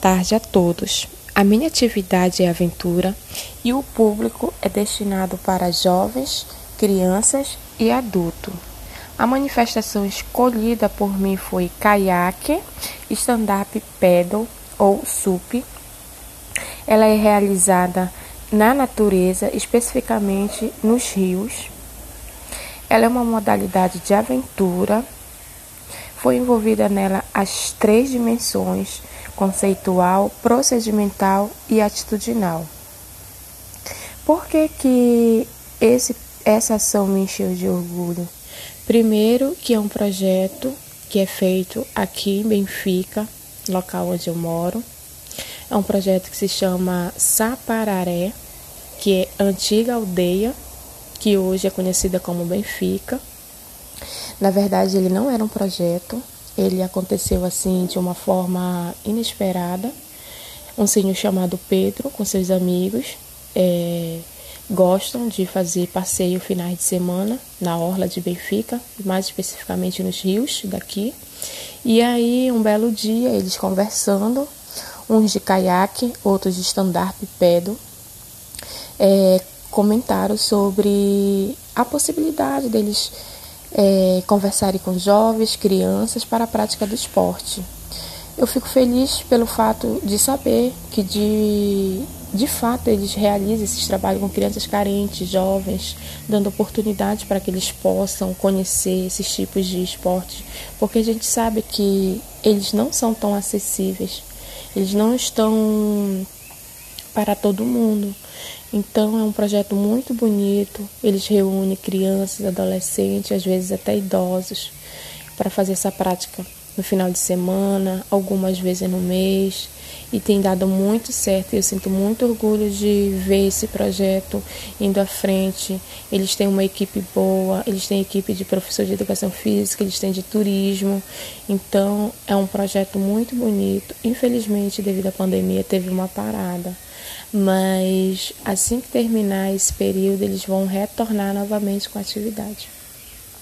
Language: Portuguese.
tarde a todos. A minha atividade é aventura e o público é destinado para jovens, crianças e adultos. A manifestação escolhida por mim foi caiaque, stand-up paddle ou SUP. Ela é realizada na natureza, especificamente nos rios. Ela é uma modalidade de aventura foi envolvida nela as três dimensões conceitual, procedimental e atitudinal. Por que, que esse, essa ação me encheu de orgulho? Primeiro, que é um projeto que é feito aqui em Benfica, local onde eu moro. É um projeto que se chama Sapararé, que é antiga aldeia, que hoje é conhecida como Benfica. Na verdade, ele não era um projeto, ele aconteceu assim de uma forma inesperada. Um senhor chamado Pedro, com seus amigos, é, gostam de fazer passeio finais de semana na orla de Benfica, mais especificamente nos rios daqui. E aí, um belo dia, eles conversando, uns de caiaque, outros de stand-up pedal, é, comentaram sobre a possibilidade deles é, conversarem com jovens, crianças para a prática do esporte. Eu fico feliz pelo fato de saber que de, de fato eles realizam esses trabalhos com crianças carentes, jovens, dando oportunidade para que eles possam conhecer esses tipos de esportes, porque a gente sabe que eles não são tão acessíveis, eles não estão para todo mundo. Então é um projeto muito bonito. Eles reúnem crianças, adolescentes, às vezes até idosos, para fazer essa prática no final de semana, algumas vezes no mês, e tem dado muito certo. Eu sinto muito orgulho de ver esse projeto indo à frente. Eles têm uma equipe boa, eles têm equipe de professor de educação física, eles têm de turismo. Então é um projeto muito bonito. Infelizmente, devido à pandemia, teve uma parada mas assim que terminar esse período, eles vão retornar novamente com a atividade.